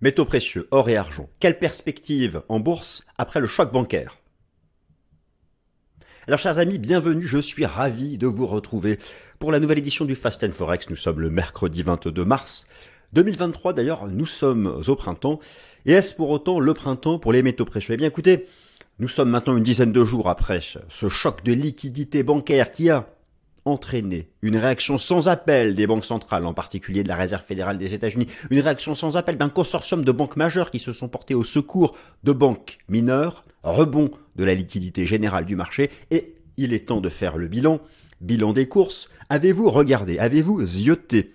Métaux précieux, or et argent. Quelle perspective en bourse après le choc bancaire? Alors chers amis, bienvenue, je suis ravi de vous retrouver pour la nouvelle édition du Fast Forex. Nous sommes le mercredi 22 mars 2023 d'ailleurs, nous sommes au printemps. Et est-ce pour autant le printemps pour les métaux précieux? Eh bien écoutez, nous sommes maintenant une dizaine de jours après ce choc de liquidité bancaire qui a entraîné une réaction sans appel des banques centrales, en particulier de la Réserve fédérale des États-Unis, une réaction sans appel d'un consortium de banques majeures qui se sont portées au secours de banques mineures, rebond de la liquidité générale du marché, et il est temps de faire le bilan. Bilan des courses. Avez-vous regardé, avez-vous zioté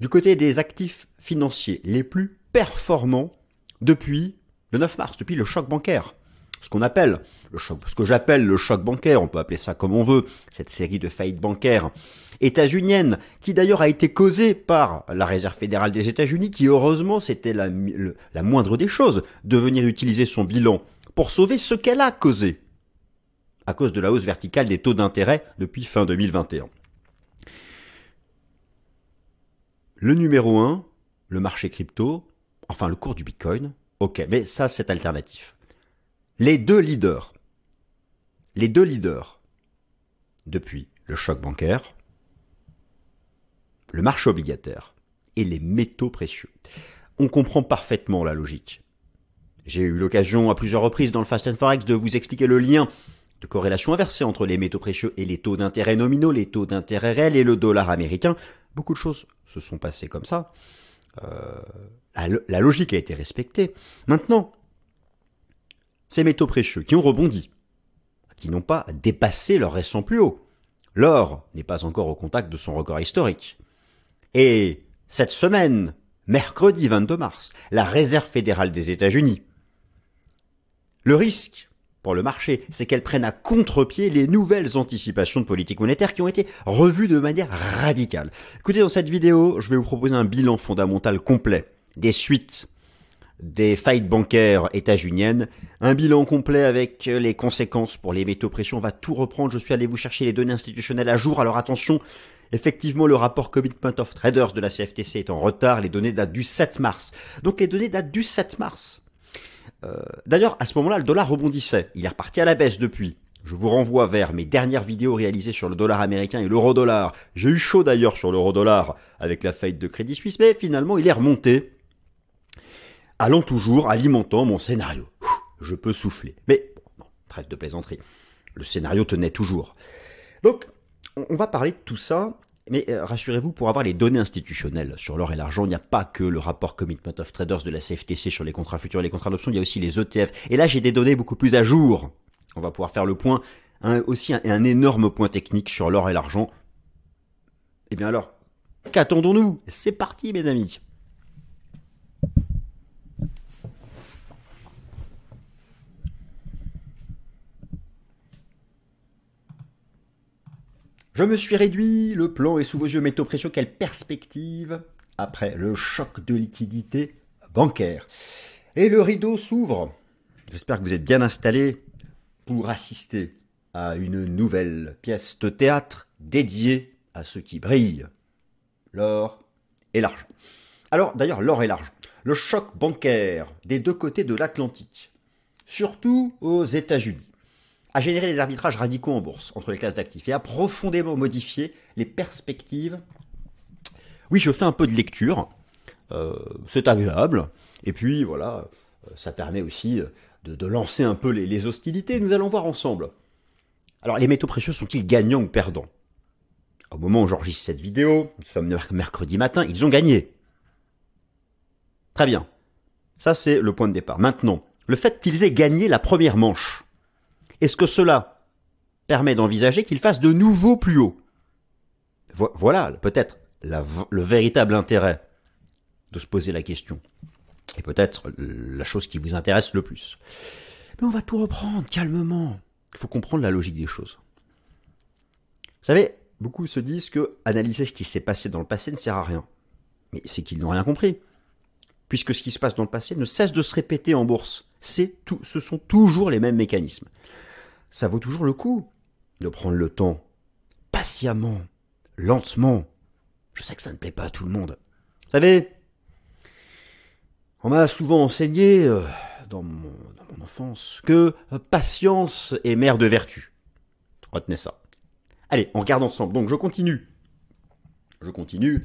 du côté des actifs financiers les plus performants depuis le 9 mars, depuis le choc bancaire? Ce qu'on appelle le choc, ce que j'appelle le choc bancaire, on peut appeler ça comme on veut, cette série de faillites bancaires états-uniennes, qui d'ailleurs a été causée par la Réserve fédérale des États-Unis, qui heureusement c'était la, la moindre des choses, de venir utiliser son bilan pour sauver ce qu'elle a causé, à cause de la hausse verticale des taux d'intérêt depuis fin 2021. Le numéro 1, le marché crypto, enfin le cours du Bitcoin, ok, mais ça c'est alternatif les deux leaders, les deux leaders, depuis le choc bancaire, le marché obligataire et les métaux précieux. On comprend parfaitement la logique. J'ai eu l'occasion à plusieurs reprises dans le Fast Forex de vous expliquer le lien de corrélation inversée entre les métaux précieux et les taux d'intérêt nominaux, les taux d'intérêt réels et le dollar américain. Beaucoup de choses se sont passées comme ça. Euh, la logique a été respectée. Maintenant, ces métaux précieux qui ont rebondi, qui n'ont pas dépassé leur récent plus haut. L'or n'est pas encore au contact de son record historique. Et cette semaine, mercredi 22 mars, la Réserve fédérale des États-Unis. Le risque pour le marché, c'est qu'elle prenne à contre-pied les nouvelles anticipations de politique monétaire qui ont été revues de manière radicale. Écoutez, dans cette vidéo, je vais vous proposer un bilan fondamental complet des suites des faillites bancaires états-uniennes, un bilan complet avec les conséquences pour les métaux précieux. On va tout reprendre. Je suis allé vous chercher les données institutionnelles à jour. Alors attention, effectivement, le rapport Commitment of Traders de la CFTC est en retard. Les données datent du 7 mars. Donc les données datent du 7 mars. Euh, d'ailleurs, à ce moment-là, le dollar rebondissait. Il est reparti à la baisse depuis. Je vous renvoie vers mes dernières vidéos réalisées sur le dollar américain et l'euro-dollar. J'ai eu chaud d'ailleurs sur l'euro-dollar avec la faillite de Crédit Suisse, mais finalement il est remonté allant toujours, alimentant mon scénario. Je peux souffler. Mais, bon, trêve de plaisanterie. Le scénario tenait toujours. Donc, on va parler de tout ça, mais euh, rassurez-vous, pour avoir les données institutionnelles sur l'or et l'argent, il n'y a pas que le rapport Commitment of Traders de la CFTC sur les contrats futurs et les contrats d'options, il y a aussi les ETF. Et là, j'ai des données beaucoup plus à jour. On va pouvoir faire le point, aussi un, un énorme point technique sur l'or et l'argent. Eh bien alors, qu'attendons-nous? C'est parti, mes amis. Je me suis réduit, le plan est sous vos yeux, métaux précieux, quelle perspective après le choc de liquidité bancaire. Et le rideau s'ouvre. J'espère que vous êtes bien installés pour assister à une nouvelle pièce de théâtre dédiée à ceux qui brillent, l'or et l'argent. Alors d'ailleurs, l'or et l'argent. Le choc bancaire des deux côtés de l'Atlantique, surtout aux États-Unis a généré des arbitrages radicaux en bourse entre les classes d'actifs et a profondément modifié les perspectives. Oui, je fais un peu de lecture, euh, c'est agréable, et puis voilà, euh, ça permet aussi de, lancer un peu les, hostilités, nous allons voir ensemble. Alors les métaux précieux sont-ils gagnants ou perdants? Au moment où j'enregistre cette vidéo, nous sommes mercredi matin, ils ont gagné. Très bien. Ça c'est le point de départ. Maintenant, le fait qu'ils aient gagné la première manche, est-ce que cela permet d'envisager qu'il fasse de nouveau plus haut? Voilà peut-être le véritable intérêt de se poser la question. Et peut-être la chose qui vous intéresse le plus. Mais on va tout reprendre calmement. Il faut comprendre la logique des choses. Vous savez, beaucoup se disent que analyser ce qui s'est passé dans le passé ne sert à rien. Mais c'est qu'ils n'ont rien compris. Puisque ce qui se passe dans le passé ne cesse de se répéter en bourse. Tout, ce sont toujours les mêmes mécanismes ça vaut toujours le coup de prendre le temps, patiemment, lentement. Je sais que ça ne plaît pas à tout le monde. Vous savez, On m'a souvent enseigné, euh, dans, mon, enfance, que euh, patience est mère de vertu. Retenez ça. Allez, on regarde ensemble. Donc je continue. Je continue.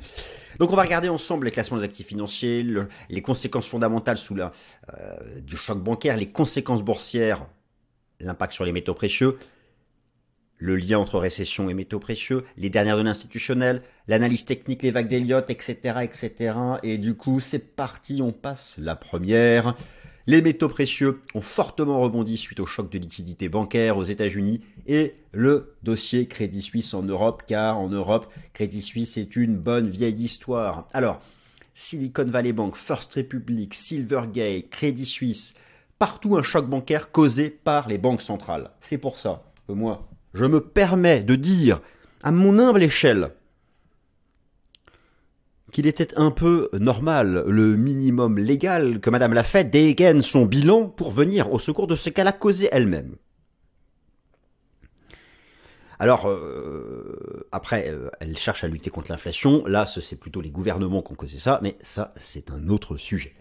Donc on va regarder ensemble les classements des actifs financiers, le, les conséquences fondamentales euh, du choc bancaire, les conséquences boursières, l'impact sur les métaux précieux, le lien entre récession et métaux précieux, les dernières données institutionnelles, l'analyse technique, les vagues d'Elliott, etc., etc. Et du coup, c'est parti, on passe la première. Les métaux précieux ont fortement rebondi suite au choc de liquidité bancaire aux États-Unis et le dossier Crédit Suisse en Europe, car en Europe, Crédit Suisse est une bonne vieille histoire. Alors, Silicon Valley Bank, First Republic, Silvergate, Crédit Suisse, partout un choc bancaire causé par les banques centrales. C'est pour ça que moi, je me permets de dire, à mon humble échelle, qu'il était un peu normal, le minimum légal, que Madame la Fed dégaine son bilan pour venir au secours de ce qu'elle a causé elle-même. Alors, euh, après, euh, elle cherche à lutter contre l'inflation. Là, c'est plutôt les gouvernements qui ont causé ça, mais ça, c'est un autre sujet.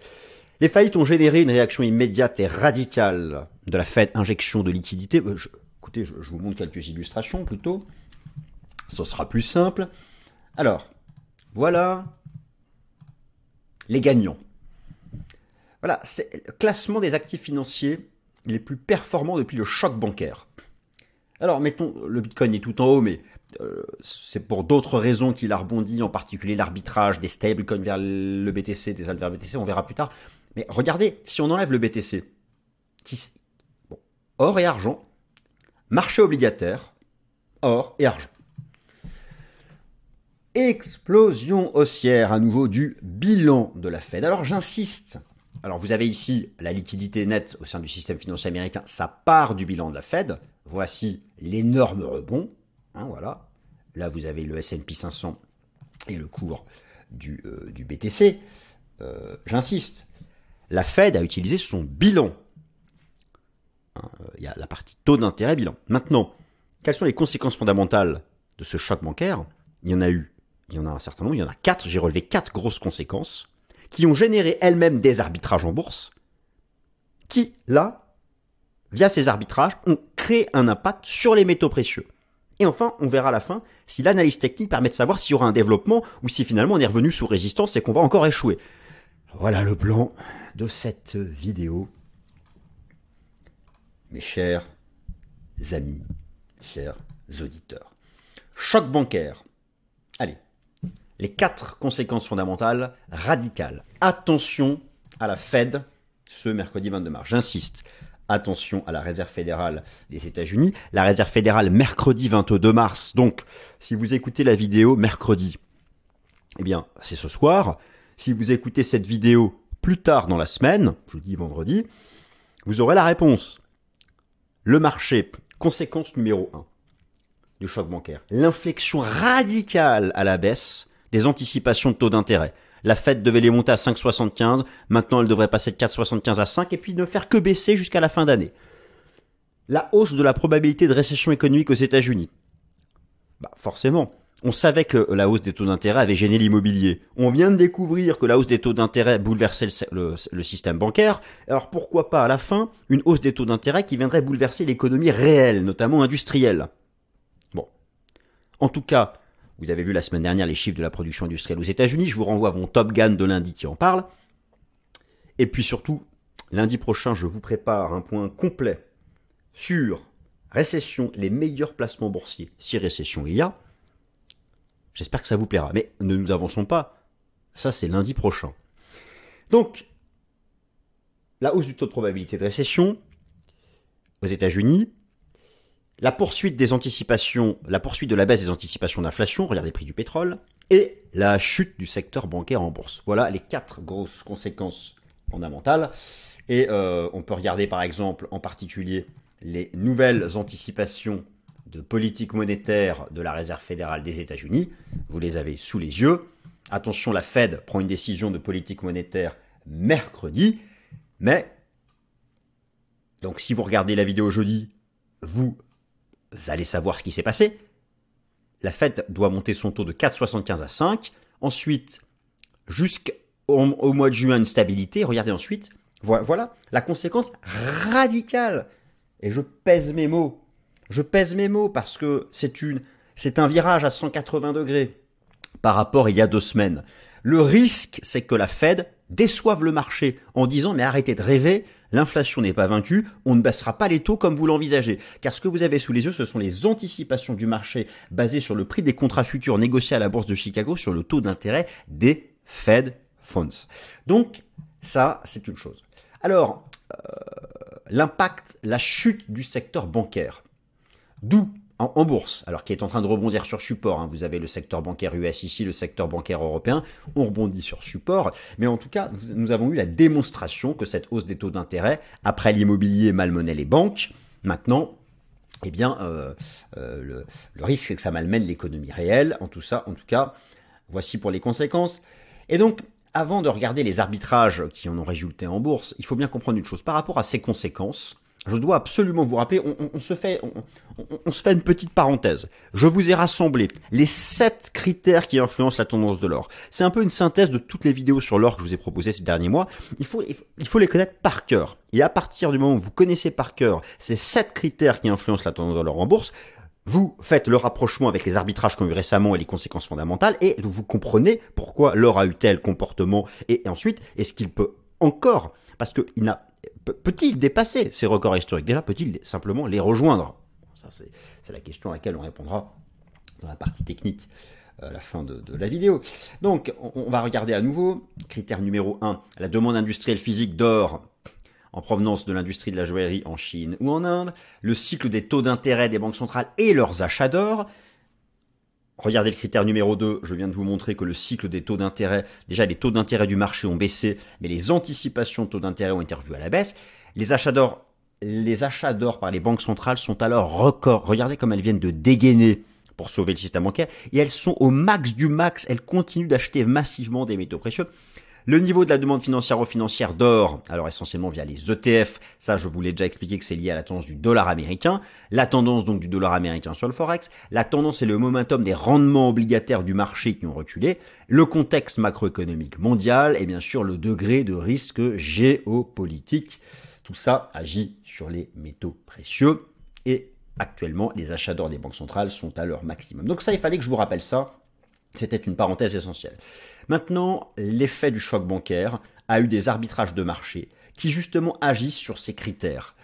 Les faillites ont généré une réaction immédiate et radicale de la Fed, injection de liquidité. Euh, je, écoutez, je, vous montre quelques illustrations plutôt. Ce sera plus simple. Alors, voilà les gagnants. Voilà, c'est le classement des actifs financiers les plus performants depuis le choc bancaire. Alors, mettons, le Bitcoin est tout en haut, mais euh, c'est pour d'autres raisons qu'il a rebondi, en particulier l'arbitrage des stablecoins vers le BTC, des alt vers BTC, on verra plus tard. Mais regardez, si on enlève le BTC, or et argent, marché obligataire, or et argent. Explosion haussière à nouveau du bilan de la Fed. Alors j'insiste. Alors vous avez ici la liquidité nette au sein du système financier américain, ça part du bilan de la Fed. Voici l'énorme rebond. Hein, voilà. Là vous avez le S&P 500 et le cours du, euh, BTC. Euh, j'insiste. La Fed a utilisé son bilan. Hein, il y a la partie taux d'intérêt bilan. Maintenant, quelles sont les conséquences fondamentales de ce choc bancaire? Il y en a eu il y en a un certain nombre, il y en a quatre, j'ai relevé quatre grosses conséquences, qui ont généré elles-mêmes des arbitrages en bourse, qui, là, via ces arbitrages, ont créé un impact sur les métaux précieux. Et enfin, on verra à la fin si l'analyse technique permet de savoir s'il y aura un développement ou si finalement on est revenu sous résistance et qu'on va encore échouer. Voilà le plan de cette vidéo. Mes chers amis, chers auditeurs. Choc bancaire. Allez, les quatre conséquences fondamentales radicales. Attention à la Fed ce mercredi 22 mars. J'insiste. Attention à la Réserve fédérale des États-Unis. La Réserve fédérale mercredi 22 mars. Donc, si vous écoutez la vidéo mercredi, eh bien, c'est ce soir. Si vous écoutez cette vidéo plus tard dans la semaine, jeudi, vendredi, vous aurez la réponse. Le marché, conséquence numéro 1 du choc bancaire. L'inflexion radicale à la baisse des anticipations de taux d'intérêt. La Fed devait les monter à 5,75, maintenant elle devrait passer de 4,75 à 5 et puis ne faire que baisser jusqu'à la fin d'année. La hausse de la probabilité de récession économique aux États-Unis. Bah forcément, on savait que la hausse des taux d'intérêt avait gêné l'immobilier. On vient de découvrir que la hausse des taux d'intérêt bouleversait le, système bancaire. Alors pourquoi pas à la fin une hausse des taux d'intérêt qui viendrait bouleverser l'économie réelle, notamment industrielle? Bon. En tout cas, vous avez vu la semaine dernière les chiffres de la production industrielle aux États-Unis. Je vous renvoie à mon Top Gun de lundi qui en parle. Et puis surtout, lundi prochain, je vous prépare un point complet sur récession, les meilleurs placements boursiers, si récession il y a. J'espère que ça vous plaira. Mais ne nous avançons pas. Ça, c'est lundi prochain. Donc, la hausse du taux de probabilité de récession aux États-Unis, la poursuite des anticipations, la poursuite de la baisse des anticipations d'inflation, regardez le prix du pétrole, et la chute du secteur bancaire en bourse. Voilà les quatre grosses conséquences fondamentales. Et euh, on peut regarder par exemple en particulier les nouvelles anticipations de politique monétaire de la Réserve fédérale des États-Unis. Vous les avez sous les yeux. Attention, la Fed prend une décision de politique monétaire mercredi, mais donc si vous regardez la vidéo jeudi, vous allez savoir ce qui s'est passé. La Fed doit monter son taux de 4,75 à 5. Ensuite, jusqu'à au, mois de juin une stabilité. Regardez ensuite, voilà la conséquence radicale. Et je pèse mes mots. Je pèse mes mots parce que c'est une, c'est un virage à 180 degrés par rapport à il y a deux semaines. Le risque, c'est que la Fed déçoive le marché en disant mais arrêtez de rêver, l'inflation n'est pas vaincue, on ne baissera pas les taux comme vous l'envisagez. Car ce que vous avez sous les yeux, ce sont les anticipations du marché basées sur le prix des contrats futurs négociés à la bourse de Chicago sur le taux d'intérêt des Fed Funds. Donc ça, c'est une chose. Alors, euh, l'impact, la chute du secteur bancaire. D'où en, bourse, alors qui est en train de rebondir sur support. Hein. Vous avez le secteur bancaire US ici, le secteur bancaire européen. On rebondit sur support. Mais en tout cas, nous avons eu la démonstration que cette hausse des taux d'intérêt, après l'immobilier, malmenait les banques. Maintenant, eh bien, euh, euh, le, le, risque, c'est que ça malmène l'économie réelle. En tout ça, en tout cas, voici pour les conséquences. Et donc, avant de regarder les arbitrages qui en ont résulté en bourse, il faut bien comprendre une chose. Par rapport à ces conséquences, je dois absolument vous rappeler, on, se fait, on, se fait une petite parenthèse. Je vous ai rassemblé les sept critères qui influencent la tendance de l'or. C'est un peu une synthèse de toutes les vidéos sur l'or que je vous ai proposées ces derniers mois. Il faut, il faut les connaître par cœur. Et à partir du moment où vous connaissez par cœur ces sept critères qui influencent la tendance de l'or en bourse, vous faites le rapprochement avec les arbitrages qu'on a eu récemment et les conséquences fondamentales, et vous comprenez pourquoi l'or a eu tel comportement, et ensuite, est-ce qu'il peut encore, parce qu'il n'a peut-il dépasser ces records historiques? Déjà, peut-il simplement les rejoindre? C'est la question à laquelle on répondra dans la partie technique euh, à la fin de, la vidéo. Donc, on, va regarder à nouveau. Critère numéro 1, la demande industrielle physique d'or en provenance de l'industrie de la joaillerie en Chine ou en Inde, le cycle des taux d'intérêt des banques centrales et leurs achats d'or, Regardez le critère numéro 2, je viens de vous montrer que le cycle des taux d'intérêt, déjà les taux d'intérêt du marché ont baissé, mais les anticipations de taux d'intérêt ont été revues à la baisse. Les achats d'or, les achats d'or par les banques centrales sont alors records. Regardez comme elles viennent de dégainer pour sauver le système bancaire et elles sont au max du max, elles continuent d'acheter massivement des métaux précieux. Le niveau de la demande financière financière d'or, alors essentiellement via les ETF, ça je vous l'ai déjà expliqué que c'est lié à la tendance du dollar américain, la tendance donc du dollar américain sur le forex, la tendance et le momentum des rendements obligataires du marché qui ont reculé, le contexte macroéconomique mondial et bien sûr le degré de risque géopolitique. Tout ça agit sur les métaux précieux et actuellement les achats d'or des banques centrales sont à leur maximum. Donc ça il fallait que je vous rappelle ça, c'était une parenthèse essentielle. Maintenant, l'effet du choc bancaire a eu des arbitrages de marché qui justement agissent sur ces critères.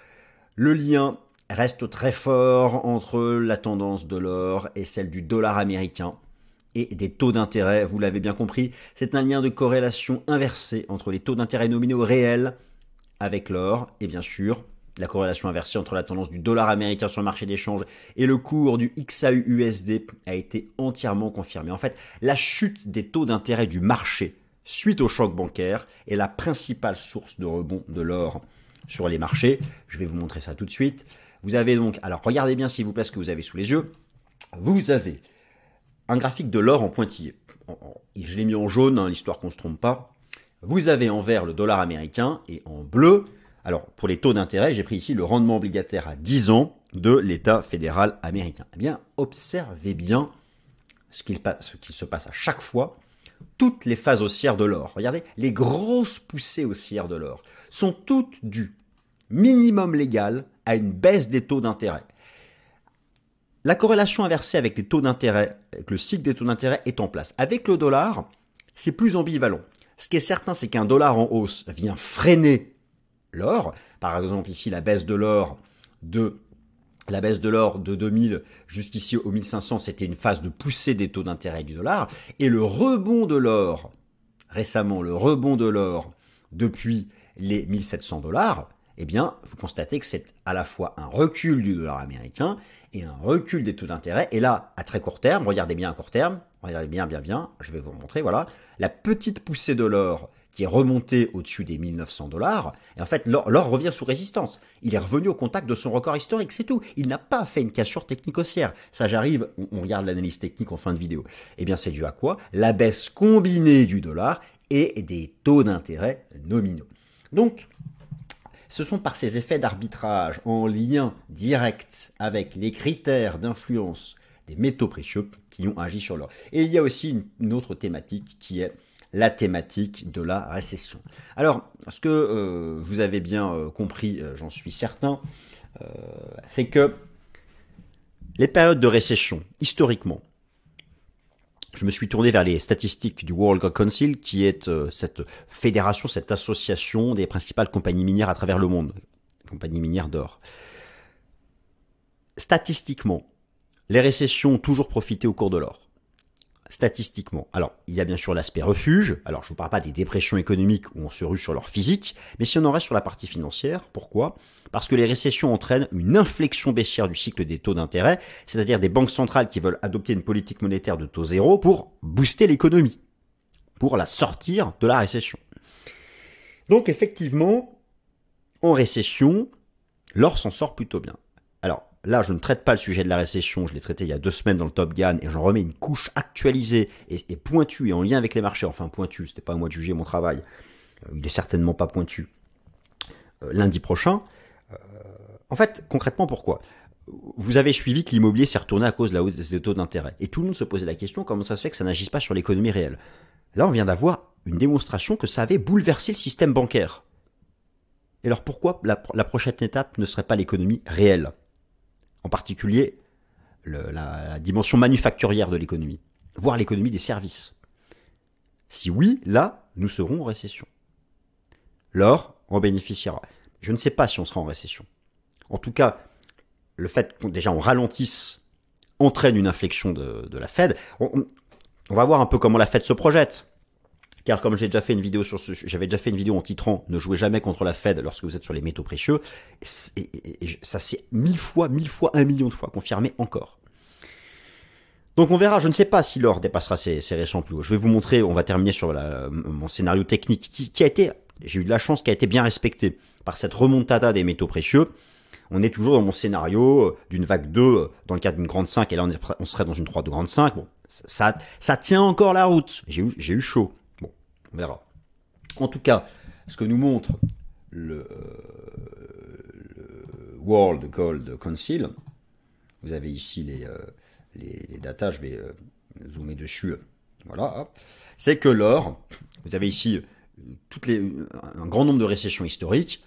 Le lien reste très fort entre la tendance de l'or et celle du dollar américain et des taux d'intérêt, vous l'avez bien compris, c'est un lien de corrélation inversé entre les taux d'intérêt nominaux réels avec l'or et bien sûr la corrélation inversée entre la tendance du dollar américain sur le marché d'échange et le cours du XAU-USD a été entièrement confirmée. En fait, la chute des taux d'intérêt du marché suite au choc bancaire est la principale source de rebond de l'or sur les marchés. Je vais vous montrer ça tout de suite. Vous avez donc, alors regardez bien s'il vous plaît ce que vous avez sous les yeux. Vous avez un graphique de l'or en pointillé. Je l'ai mis en jaune, hein, l'histoire qu'on ne se trompe pas. Vous avez en vert le dollar américain et en bleu alors, pour les taux d'intérêt, j'ai pris ici le rendement obligataire à 10 ans de l'État fédéral américain. Eh bien, observez bien ce qu'il se passe à chaque fois, toutes les phases haussières de l'or. Regardez, les grosses poussées haussières de l'or sont toutes dues, minimum légal, à une baisse des taux d'intérêt. La corrélation inversée avec les taux d'intérêt, avec le cycle des taux d'intérêt est en place. Avec le dollar, c'est plus ambivalent. Ce qui est certain, c'est qu'un dollar en hausse vient freiner l'or. Par exemple, ici, la baisse de l'or de la baisse de l'or de 2000 jusqu'ici au 1500, c'était une phase de poussée des taux d'intérêt du dollar. Et le rebond de l'or, récemment, le rebond de l'or depuis les 1700 dollars, eh bien, vous constatez que c'est à la fois un recul du dollar américain et un recul des taux d'intérêt. Et là, à très court terme, regardez bien à court terme, regardez bien, bien, bien, je vais vous montrer, voilà, la petite poussée de l'or qui est remonté au-dessus des 1900 dollars. Et en fait, l'or revient sous résistance. Il est revenu au contact de son record historique, c'est tout. Il n'a pas fait une cassure technique haussière. Ça, j'arrive, on, regarde l'analyse technique en fin de vidéo. Eh bien, c'est dû à quoi? La baisse combinée du dollar et des taux d'intérêt nominaux. Donc, ce sont par ces effets d'arbitrage en lien direct avec les critères d'influence des métaux précieux qui ont agi sur l'or. Et il y a aussi une autre thématique qui est la thématique de la récession. Alors, ce que euh, vous avez bien euh, compris, euh, j'en suis certain, c'est que les périodes de récession, historiquement, je me suis tourné vers les statistiques du World Council, qui est cette fédération, cette association des principales compagnies minières à travers le monde, compagnies minières d'or. Statistiquement, les récessions ont toujours profité au cours de l'or statistiquement. Alors, il y a bien sûr l'aspect refuge. Alors, je ne vous parle pas des dépressions économiques où on se rue sur leur physique, mais si on en reste sur la partie financière, pourquoi? Parce que les récessions entraînent une inflexion baissière du cycle des taux d'intérêt, c'est-à-dire des banques centrales qui veulent adopter une politique monétaire de taux zéro pour booster l'économie, pour la sortir de la récession. Donc, effectivement, en récession, l'or s'en sort plutôt bien. Alors, Là, je ne traite pas le sujet de la récession, je l'ai traité il y a deux semaines dans le Top Gun et j'en remets une couche actualisée et, pointue et en lien avec les marchés. Enfin, pointue, c'était pas à moi de juger mon travail. Euh, il est certainement pas pointu. Euh, lundi prochain. Euh, en fait, concrètement, pourquoi? Vous avez suivi que l'immobilier s'est retourné à cause de la hausse des taux d'intérêt. Et tout le monde se posait la question comment ça se fait que ça n'agisse pas sur l'économie réelle? Là, on vient d'avoir une démonstration que ça avait bouleversé le système bancaire. Et alors pourquoi la prochaine étape ne serait pas l'économie réelle? En particulier la, dimension manufacturière de l'économie, voire l'économie des services. Si oui, là, nous serons en récession. L'or en bénéficiera. Je ne sais pas si on sera en récession. En tout cas, le fait qu'on déjà on ralentisse entraîne une inflexion de, la Fed. on, va voir un peu comment la Fed se projette. Car comme j'ai déjà fait une vidéo sur ce, j'avais déjà fait une vidéo en titrant Ne jouez jamais contre la Fed lorsque vous êtes sur les métaux précieux, et, ça s'est mille fois, mille fois, un million de fois confirmé encore. Donc on verra, je ne sais pas si l'or dépassera ces, récents plus hauts. Je vais vous montrer, on va terminer sur mon scénario technique qui, a été, j'ai eu de la chance, qui a été bien respecté par cette remontada des métaux précieux. On est toujours dans mon scénario euh, d'une vague 2 euh, dans le cadre d'une grande 5 et là on, serait dans une 3 de grande 5. Bon, ça, ça tient encore la route. J'ai eu, j'ai eu chaud. On verra. En tout cas, ce que nous montre le, World Gold Council, vous avez ici les, euh, les, datas, je vais euh, zoomer dessus. Voilà. C'est que l'or, vous avez ici toutes les, un grand nombre de récessions historiques,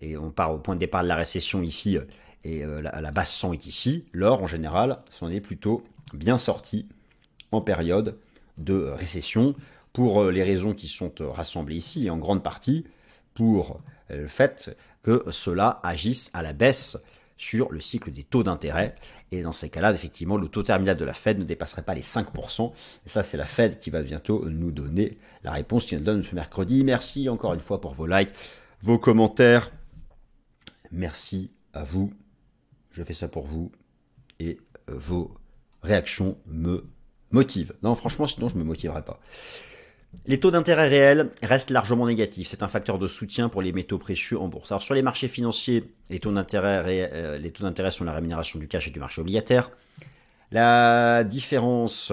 et on part au point de départ de la récession ici, et euh, la, la, base 100 est ici. L'or, en général, s'en est plutôt bien sorti en période de récession pour euh, les raisons qui sont euh, rassemblées ici, et en grande partie pour euh, le fait que cela agisse à la baisse sur le cycle des taux d'intérêt. Et dans ces cas-là, effectivement, le taux terminal de la Fed ne dépasserait pas les 5%. Et ça, c'est la Fed qui va bientôt nous donner la réponse qui nous donne ce mercredi. Merci encore une fois pour vos likes, vos commentaires. Merci à vous. Je fais ça pour vous. Et vos réactions me motivent. Non, franchement, sinon, je ne me motiverai pas. Les taux d'intérêt réels restent largement négatifs. C'est un facteur de soutien pour les métaux précieux en bourse. Alors sur les marchés financiers, les taux d'intérêt, euh, sont la rémunération du cash et du marché obligataire. La différence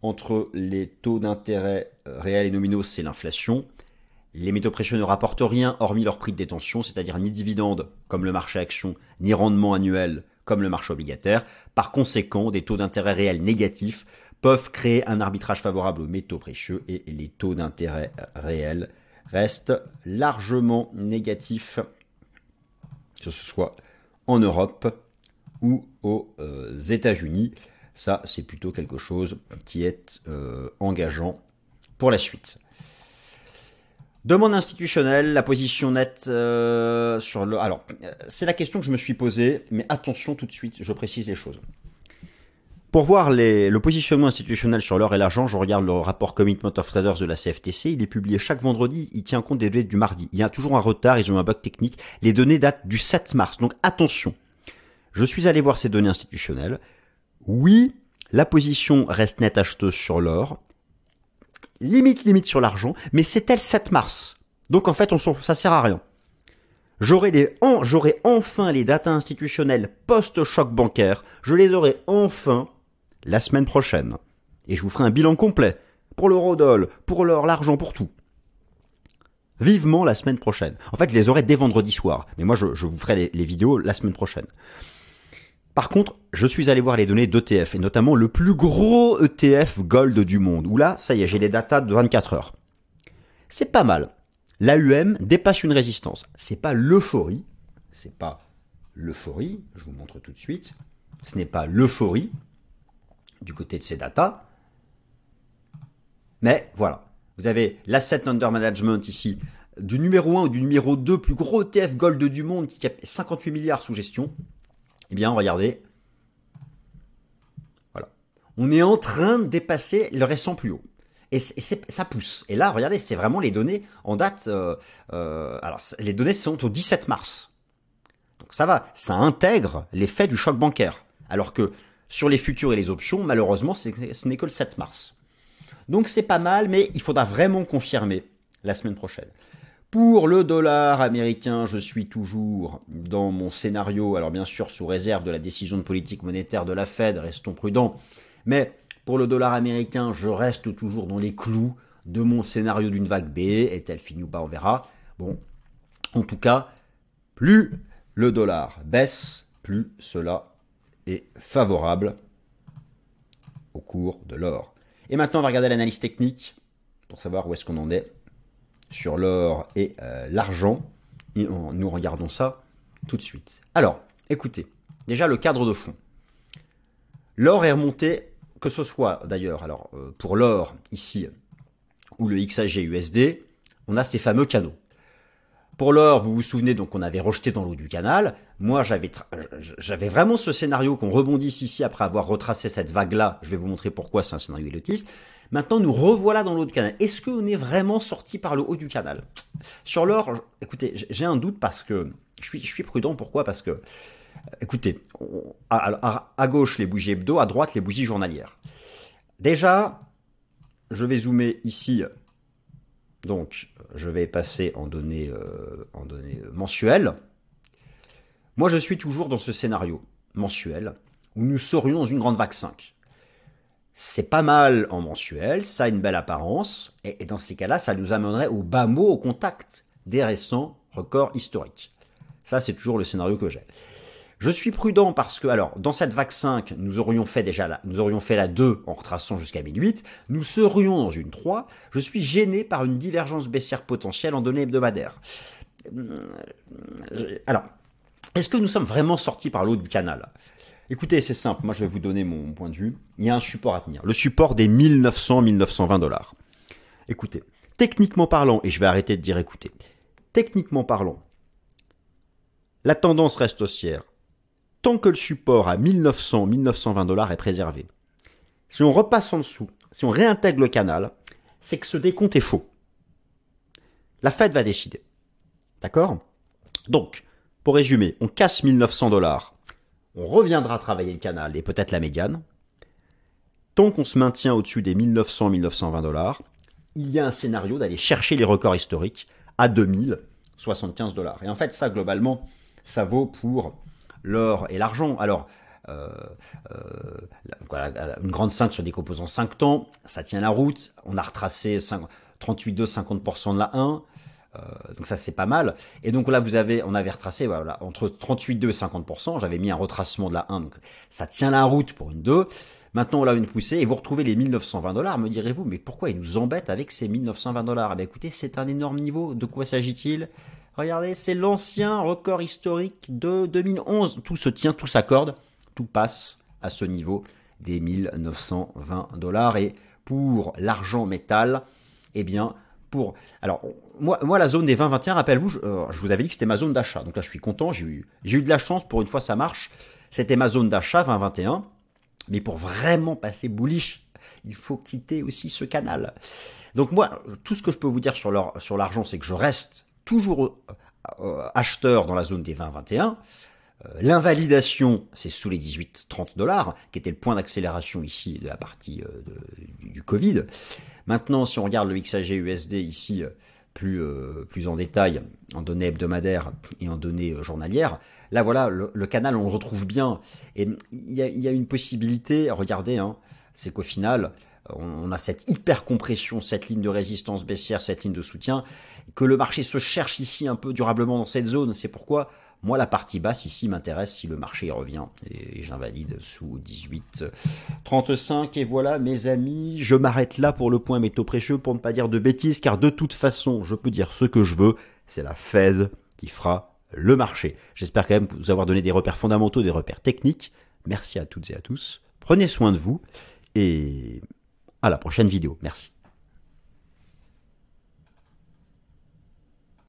entre les taux d'intérêt euh, réels et nominaux, c'est l'inflation. Les métaux précieux ne rapportent rien hormis leur prix de détention, c'est-à-dire ni dividendes comme le marché action, ni rendement annuel comme le marché obligataire. Par conséquent, des taux d'intérêt réels négatifs peuvent créer un arbitrage favorable aux métaux précieux et les taux d'intérêt réels restent largement négatifs, que ce soit en Europe ou aux euh, États-Unis. Ça, c'est plutôt quelque chose qui est euh, engageant pour la suite. Demande institutionnelle, la position nette euh, sur le... Alors, c'est la question que je me suis posée, mais attention tout de suite, je précise les choses. Pour voir le positionnement institutionnel sur l'or et l'argent, je regarde le rapport Commitment of Traders de la CFTC. Il est publié chaque vendredi. Il tient compte des données du mardi. Il y a toujours un retard. Ils ont un bug technique. Les données datent du 7 mars. Donc attention. Je suis allé voir ces données institutionnelles. Oui, la position reste nette acheteuse sur l'or. Limite, limite sur l'argent. Mais c'est elle 7 mars. Donc en fait, on ça sert à rien. J'aurai enfin les datas institutionnelles post-choc bancaire. Je les aurai enfin la semaine prochaine. Et je vous ferai un bilan complet. Pour l'eurodoll, pour l'or, l'argent, pour tout. Vivement la semaine prochaine. En fait, je les aurai dès vendredi soir. Mais moi, je, vous ferai les, vidéos la semaine prochaine. Par contre, je suis allé voir les données d'ETF, et notamment le plus gros ETF Gold du monde, où là, ça y est, j'ai les datas de 24 heures. c'est pas mal. L'AUM dépasse une résistance. C'est pas l'euphorie, c'est pas l'euphorie, je vous montre tout de suite. Ce n'est pas l'euphorie du côté de ces datas. Mais voilà, vous avez l'asset under management ici du numéro 1 ou du numéro 2 plus gros ETF Gold du monde qui a 58 milliards sous gestion. Eh bien, regardez. Voilà. On est en train de dépasser le récent plus haut. Et, ça pousse. Et là, regardez, c'est vraiment les données en date. Euh, euh, alors, les données sont au 17 mars. Donc ça va, ça intègre l'effet du choc bancaire. Alors que sur les futurs et les options, malheureusement, ce n'est que le 7 mars. Donc c'est pas mal, mais il faudra vraiment confirmer la semaine prochaine. Pour le dollar américain, je suis toujours dans mon scénario, alors bien sûr sous réserve de la décision de politique monétaire de la Fed, restons prudents, mais pour le dollar américain, je reste toujours dans les clous de mon scénario d'une vague B, est-elle finie ou pas, on verra. Bon, en tout cas, plus le dollar baisse, plus cela favorable au cours de l'or. Et maintenant, on va regarder l'analyse technique pour savoir où est-ce qu'on en est sur l'or et euh, l'argent. Et nous regardons ça tout de suite. Alors, écoutez, déjà le cadre de fond. L'or est remonté, que ce soit d'ailleurs, alors euh, pour l'or ici ou le XAG USD, on a ces fameux canaux. Pour l'or, vous vous souvenez, donc on avait rejeté dans l'eau du canal. Moi, j'avais, vraiment ce scénario qu'on rebondisse ici après avoir retracé cette vague-là. Je vais vous montrer pourquoi c'est un scénario élotiste. Maintenant, nous revoilà dans l'eau du canal. Est-ce qu'on est vraiment sorti par le haut du canal? Sur l'or, écoutez, j'ai un doute parce que je suis, prudent. Pourquoi? Parce que, écoutez, à, à gauche les bougies hebdo, à droite les bougies journalières. Déjà, je vais zoomer ici donc, je vais passer en données, euh, en données mensuelles. Moi, je suis toujours dans ce scénario mensuel où nous serions dans une grande vague 5. C'est pas mal en mensuel, ça a une belle apparence, et, et dans ces cas-là, ça nous amènerait au bas mot au contact des récents records historiques. Ça, c'est toujours le scénario que j'ai. Je suis prudent parce que, alors, dans cette vague 5, nous aurions fait déjà la, nous aurions fait la 2 en retraçant jusqu'à 1008, nous serions dans une 3, je suis gêné par une divergence baissière potentielle en données hebdomadaires. Euh, alors, est-ce que nous sommes vraiment sortis par l'eau du canal? Écoutez, c'est simple, moi je vais vous donner mon point de vue. Il y a un support à tenir. Le support des 1900-1920 dollars. Écoutez, techniquement parlant, et je vais arrêter de dire écoutez, techniquement parlant, la tendance reste haussière tant que le support à 1900-1920 dollars est préservé. Si on repasse en dessous, si on réintègre le canal, c'est que ce décompte est faux. La Fed va décider. D'accord? Donc, pour résumer, on casse 1900 dollars, on reviendra travailler le canal et peut-être la médiane. Tant qu'on se maintient au-dessus des 1900-1920 dollars, il y a un scénario d'aller chercher les records historiques à 2075 dollars. Et en fait, ça, globalement, ça vaut pour l'or et l'argent. Alors, euh, euh, une grande 5 sur des composants 5 temps, ça tient la route. On a retracé 38,2, 50% de la 1. Euh, donc ça c'est pas mal. Et donc là vous avez, on avait retracé voilà, entre 38,2 et 50%. J'avais mis un retracement de la 1, donc ça tient la route pour une 2. Maintenant on a une poussée et vous retrouvez les 1920 dollars. Me direz-vous, mais pourquoi ils nous embêtent avec ces 1920 dollars? Eh écoutez, c'est un énorme niveau. De quoi s'agit-il? Regardez, c'est l'ancien record historique de 2011. Tout se tient, tout s'accorde, tout passe à ce niveau des 1920 dollars. Et pour l'argent métal, eh bien, pour. Alors, moi, la zone des 20-21, rappelez-vous, je, euh, je, vous avais dit que c'était ma zone d'achat. Donc là, je suis content, j'ai eu, eu de la chance, pour une fois, ça marche. C'était ma zone d'achat 20-21. Mais pour vraiment passer bullish, il faut quitter aussi ce canal. Donc moi, tout ce que je peux vous dire sur l'argent, c'est que je reste toujours euh, acheteur dans la zone des 20-21. Euh, l'invalidation, c'est sous les 18-30 dollars, qui était le point d'accélération ici de la partie euh, du, Covid. Maintenant, si on regarde le XAG USD ici plus, plus en détail, en données hebdomadaires et en données journalières, là voilà, le, canal, on le retrouve bien. Et il y a, y a, une possibilité, regardez, hein, c'est qu'au final, on a cette hyper compression, cette ligne de résistance baissière, cette ligne de soutien, que le marché se cherche ici un peu durablement dans cette zone. C'est pourquoi Moi, la partie basse ici m'intéresse si le marché revient. Et j'invalide sous 18, 35. Et voilà, mes amis, je m'arrête là pour le point métaux précieux pour ne pas dire de bêtises, car de toute façon, je peux dire ce que je veux. C'est la Fed qui fera le marché. J'espère quand même vous avoir donné des repères fondamentaux, des repères techniques. Merci à toutes et à tous. Prenez soin de vous et à la prochaine vidéo. Merci.